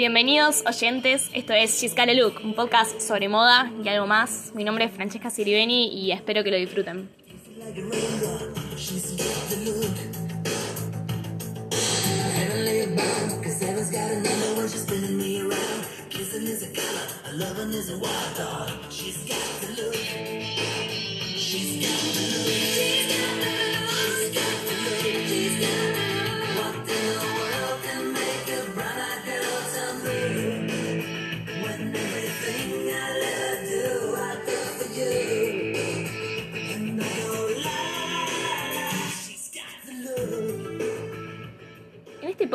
Bienvenidos oyentes, esto es She's Got Look, un podcast sobre moda y algo más. Mi nombre es Francesca Siribeni y espero que lo disfruten.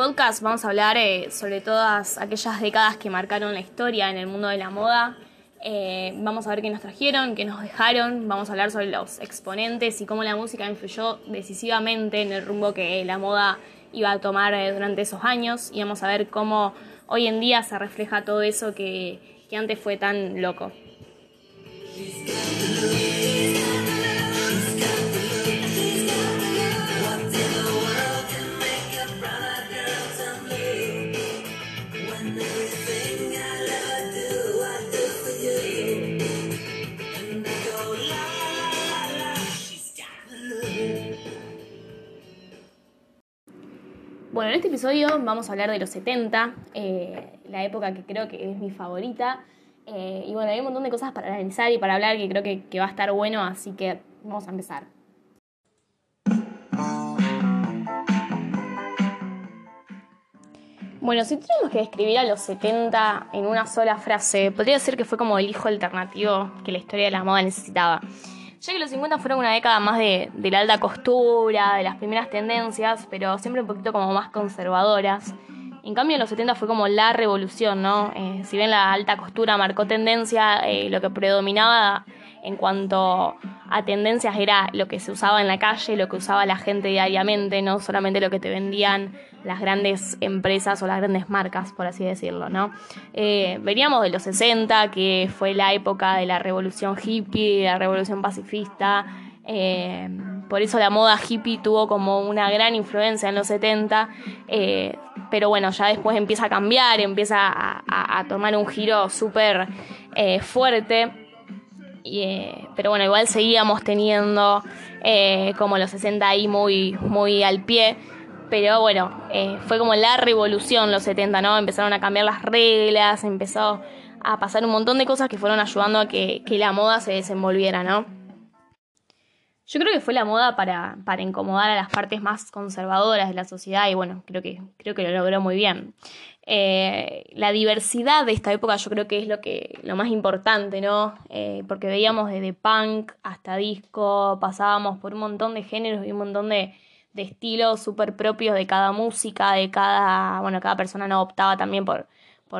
Podcast vamos a hablar eh, sobre todas aquellas décadas que marcaron la historia en el mundo de la moda. Eh, vamos a ver qué nos trajeron, qué nos dejaron. Vamos a hablar sobre los exponentes y cómo la música influyó decisivamente en el rumbo que la moda iba a tomar eh, durante esos años. Y vamos a ver cómo hoy en día se refleja todo eso que, que antes fue tan loco. Bueno, en este episodio vamos a hablar de los 70, eh, la época que creo que es mi favorita. Eh, y bueno, hay un montón de cosas para analizar y para hablar que creo que, que va a estar bueno, así que vamos a empezar. Bueno, si tuviéramos que describir a los 70 en una sola frase, podría decir que fue como el hijo alternativo que la historia de la moda necesitaba. Ya que los 50 fueron una década más de, de la alta costura, de las primeras tendencias, pero siempre un poquito como más conservadoras. En cambio, en los 70 fue como la revolución, ¿no? Eh, si bien la alta costura marcó tendencia, eh, lo que predominaba en cuanto a tendencias era lo que se usaba en la calle, lo que usaba la gente diariamente, no solamente lo que te vendían las grandes empresas o las grandes marcas, por así decirlo, ¿no? Eh, veníamos de los 60, que fue la época de la revolución hippie, de la revolución pacifista, eh, por eso la moda hippie tuvo como una gran influencia en los 70, eh, pero bueno, ya después empieza a cambiar, empieza a, tomar un giro súper fuerte. Eh, pero bueno, igual seguíamos teniendo eh, como los 60 ahí muy, muy al pie. Pero bueno, eh, fue como la revolución los 70, ¿no? Empezaron a cambiar las reglas, empezó a pasar un montón de cosas que fueron ayudando a que, que la moda se desenvolviera, ¿no? Yo creo que fue la moda para, para incomodar a las partes más conservadoras de la sociedad y bueno, creo que, creo que lo logró muy bien. Eh, la diversidad de esta época yo creo que es lo, que, lo más importante, ¿no? Eh, porque veíamos desde punk hasta disco, pasábamos por un montón de géneros y un montón de, de estilos súper propios de cada música, de cada, bueno, cada persona no optaba también por,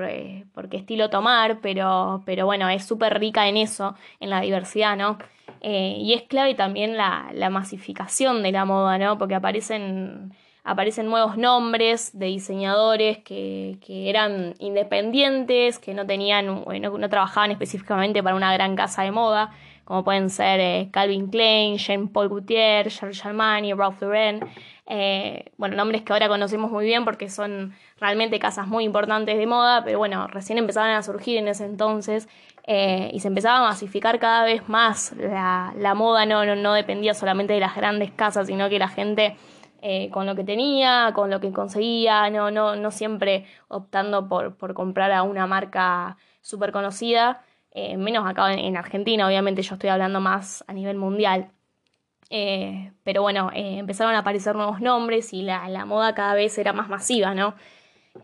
eh, por qué estilo tomar, pero, pero bueno, es súper rica en eso, en la diversidad, ¿no? Y es clave también la, la, masificación de la moda, ¿no? Porque aparecen, aparecen nuevos nombres de diseñadores que, que eran independientes, que no tenían, no, no, trabajaban específicamente para una gran casa de moda, como pueden ser eh, Calvin Klein, Jean Paul Gaultier, Giorgio Armani, Ralph Lauren. Eh, bueno, nombres que ahora conocemos muy bien porque son realmente casas muy importantes de moda, pero bueno, recién empezaban a surgir en ese entonces eh, y se empezaba a masificar cada vez más. La, la moda no, no, no, dependía solamente de las grandes casas, sino que la gente eh, con lo que tenía, con lo que conseguía, no, no, no siempre optando por, por comprar a una marca súper conocida, eh, menos acá en, en, Argentina, obviamente yo estoy hablando más a nivel mundial. pero bueno, empezaron a aparecer nuevos nombres y la, la, moda cada vez era más masiva, ¿no?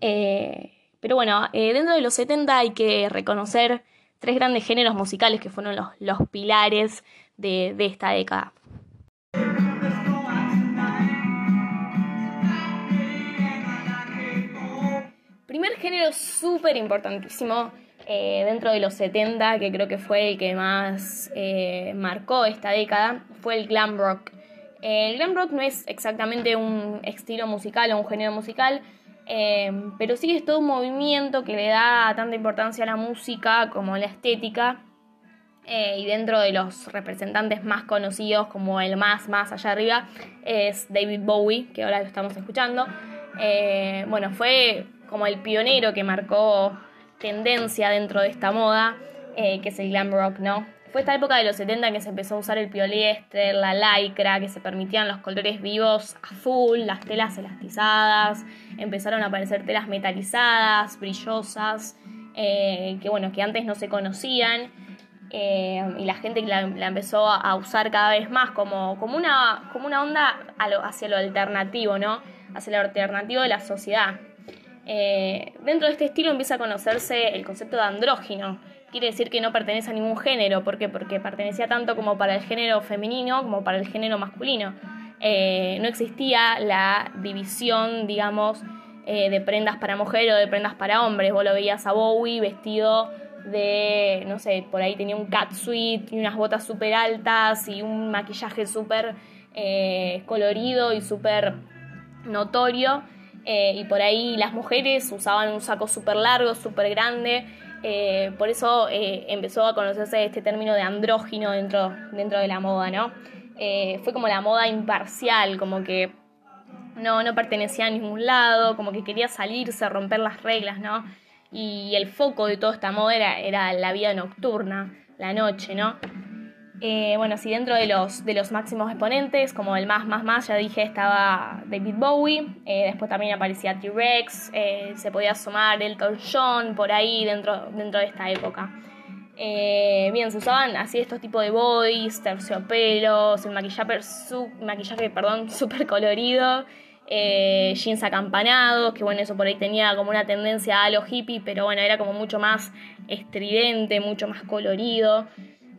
pero bueno, dentro de los 70 hay que reconocer tres grandes géneros musicales que fueron los, los pilares de, de, esta década. Primer género súper importantísimo eh, dentro de los 70, que creo que fue el que más eh, marcó esta década, fue el glam rock. El glam rock no es exactamente un estilo musical o un género musical, eh, pero sí es todo un movimiento que le da tanta importancia a la música como a la estética. Y dentro de los representantes más conocidos, como el más, más allá arriba, es David Bowie, que ahora lo estamos escuchando. Bueno, fue como el pionero que marcó tendencia dentro de esta moda, que es el glam rock, ¿no? Fue esta época de los 70 en que se empezó a usar el poliéster, la lycra, que se permitían los colores vivos a full, las telas elastizadas, empezaron a aparecer telas metalizadas, brillosas, eh, que bueno, que antes no se conocían. Eh, y la gente la, empezó a usar cada vez más como, como, una, como una onda hacia lo alternativo, ¿no? Hacia lo alternativo de la sociedad. Eh, dentro de este estilo empieza a conocerse el concepto de andrógino, quiere decir que no pertenece a ningún género. ¿Por qué? Porque pertenecía tanto como para el género femenino como para el género masculino. Eh, no existía la división, digamos, eh, de prendas para mujer o de prendas para hombres. Vos lo veías a Bowie vestido de, no sé, por ahí tenía un catsuit y unas botas súper altas y un maquillaje súper colorido y súper notorio. Y por ahí las mujeres usaban un saco súper largo, súper grande eh, por eso eh, empezó a conocerse este término de andrógino dentro, dentro de la moda, ¿no? Eh, fue como la moda imparcial, como que no, no pertenecía a ningún lado, como que quería salirse, romper las reglas, ¿no? Y el foco de toda esta moda era, era la vida nocturna, la noche, ¿no? Eh, bueno, sí, dentro de los, de los máximos exponentes, como el más, más, más, ya dije, estaba David Bowie, eh, después también aparecía T-Rex, eh, se podía sumar Elton John por ahí dentro, dentro de esta época. bien, se usaban así estos tipos de boys, terciopelos, el maquillaje, su, maquillaje perdón, súper colorido, jeans acampanados, que bueno, eso por ahí tenía como una tendencia a lo hippie, pero bueno, era como mucho más estridente, mucho más colorido.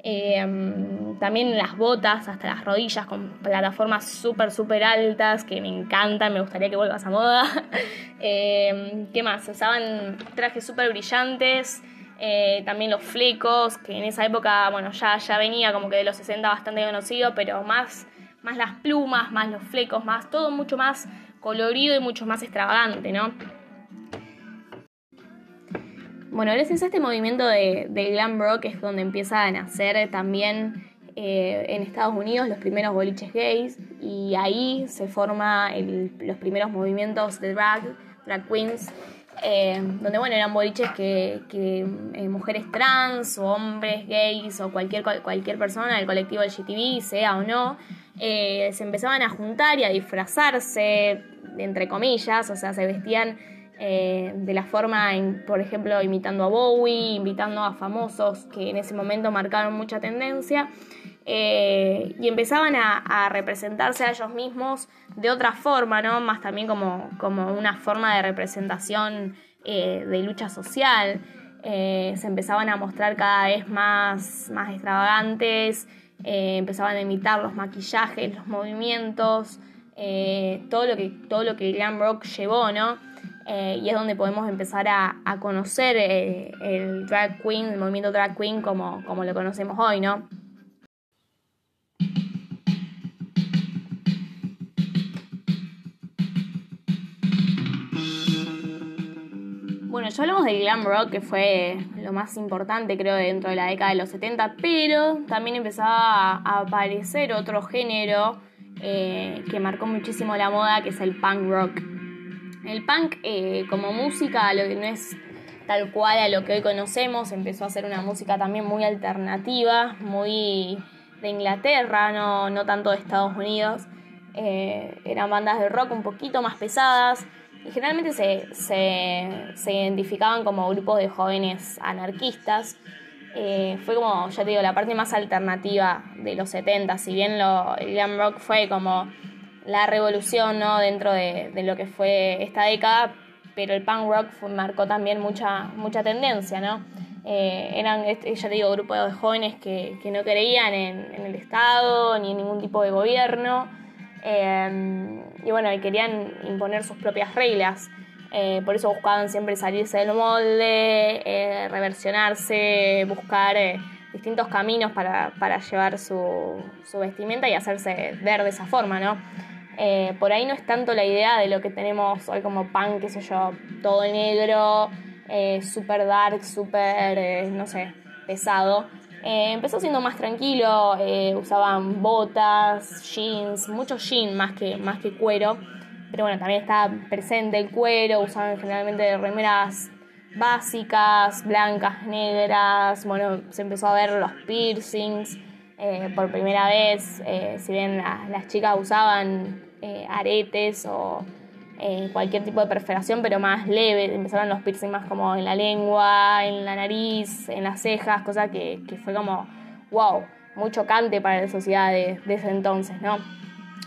Em, también las botas hasta las rodillas con plataformas súper, súper altas que me encantan, me gustaría que vuelva a moda. Em, ¿Qué más? Usaban trajes súper brillantes, eh, también los flecos, que en esa época, bueno, ya, ya venía como que de los 60 bastante conocido, pero más, más las plumas, más los flecos, más todo mucho más colorido y mucho más extravagante, ¿no? Bueno, gracias a este movimiento de, glam rock es donde empieza a nacer también eh, en Estados Unidos los primeros boliches gays y ahí se forman los primeros movimientos de drag, drag queens, eh, donde bueno, eran boliches que, eh, mujeres trans o hombres gays o cualquier, cualquier persona del colectivo LGTB, sea o no, se empezaban a juntar y a disfrazarse, entre comillas, o sea, se vestían eh, de la forma, por ejemplo, imitando a Bowie, invitando a famosos que en ese momento marcaron mucha tendencia, eh, y empezaban a, representarse a ellos mismos de otra forma, ¿no? Más también como, una forma de representación eh, de lucha social. se empezaban a mostrar cada vez más, más extravagantes, empezaban a imitar los maquillajes, los movimientos, todo, lo que, todo lo que glam rock llevó, ¿no? Eh, y es donde podemos empezar a, conocer eh, el drag queen, el movimiento drag queen como, como lo conocemos hoy, ¿no? Bueno, ya hablamos del glam rock, que fue lo más importante, creo, dentro de la década de los 70, pero también empezaba a aparecer otro género eh, que marcó muchísimo la moda, que es el punk rock. El punk eh, como música, lo que no es tal cual a lo que hoy conocemos, empezó a ser una música también muy alternativa, muy de Inglaterra, no, no tanto de Estados Unidos. Eh, eran bandas de rock un poquito más pesadas y generalmente se, se, identificaban como grupos de jóvenes anarquistas. Eh, fue como, ya te digo, la parte más alternativa de los 70, si bien lo, el glam rock fue como la revolución ¿no? dentro de, lo que fue esta década, pero el punk rock marcó también mucha, mucha tendencia, ¿no? Eh, eran, ya te digo, grupos de jóvenes que, no creían en, el Estado ni en ningún tipo de gobierno eh, y bueno, querían imponer sus propias reglas. Eh, por eso buscaban siempre salirse del molde, reversionarse, buscar distintos caminos para, llevar su, su vestimenta y hacerse ver de esa forma, ¿no? Eh, por ahí no es tanto la idea de lo que tenemos hoy como punk, qué sé yo, todo negro, eh, super dark, super, eh, no sé, pesado. empezó siendo más tranquilo, usaban botas, jeans, mucho jean más que, más que cuero. pero bueno, también está presente el cuero, usaban generalmente remeras básicas, blancas, negras, bueno, se empezó a ver los piercings eh, por primera vez, eh, si bien las chicas usaban eh, aretes o cualquier tipo de perforación, pero más leve, empezaron los piercings más como en la lengua, en la nariz, en las cejas, cosa que, fue como, wow, muy chocante para la sociedad de, de ese entonces, ¿no?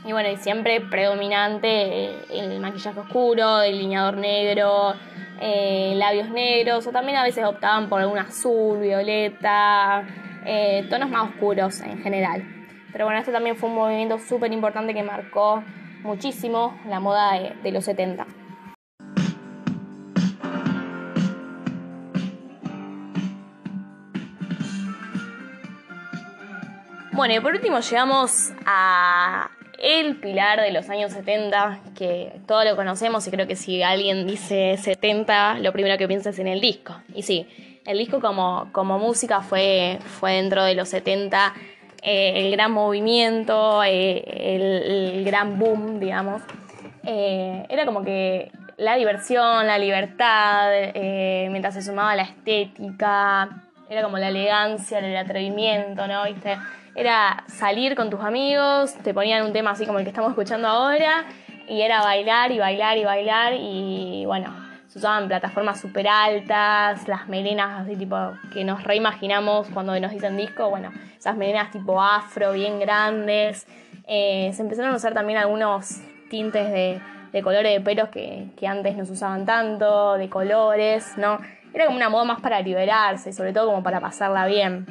Y bueno, y siempre predominante el maquillaje oscuro, el lineador negro, eh, labios negros, o también a veces optaban por algún azul, violeta, eh, tonos más oscuros en general. Pero bueno, esto también fue un movimiento súper importante que marcó muchísimo la moda de, los 70. Bueno, y por último llegamos a el pilar de los años 70, que todos lo conocemos y creo que si alguien dice 70, lo primero que piensa es en el disco. Y sí, el disco como, como música fue, fue dentro de los 70 eh, el gran movimiento, eh, el, gran boom, digamos. Eh, era como que la diversión, la libertad, mientras se sumaba la estética, era como la elegancia, el atrevimiento, ¿no? ¿Viste? Era salir con tus amigos, te ponían un tema así como el que estamos escuchando ahora, y era bailar y bailar y bailar, y bueno, se usaban plataformas súper altas, las melenas así tipo que nos reimaginamos cuando nos dicen disco, bueno, esas melenas tipo afro, bien grandes. Eh, se empezaron a usar también algunos tintes de, colores de pelos que, antes no se usaban tanto, de colores, ¿no? Era como una moda más para liberarse, sobre todo como para pasarla bien.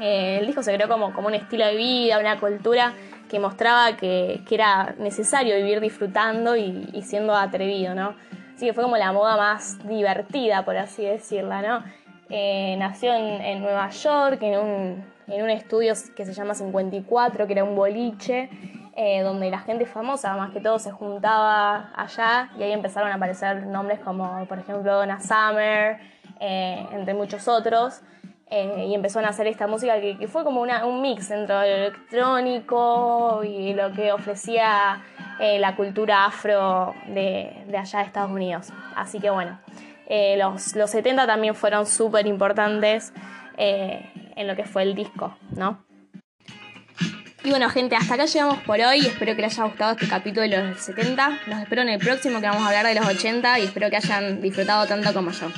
Eh, el disco se creó como, como un estilo de vida, una cultura que mostraba que, era necesario vivir disfrutando y, siendo atrevido, ¿no? Así que fue como la moda más divertida, por así decirla, ¿no? Eh, nació en, Nueva York, en un, en un estudio que se llama 54, que era un boliche, eh, donde la gente famosa, más que todo, se juntaba allá y ahí empezaron a aparecer nombres como, por ejemplo, Donna Summer, entre muchos otros. Eh, y empezó a hacer esta música que, fue como un mix entre lo electrónico y lo que ofrecía eh, la cultura afro de, allá de Estados Unidos. Así que bueno, eh, los, los 70 también fueron súper importantes en lo que fue el disco, ¿no? Y bueno, gente, hasta acá llegamos por hoy. Espero que les haya gustado este capítulo de los 70. Los espero en el próximo que vamos a hablar de los 80 y espero que hayan disfrutado tanto como yo.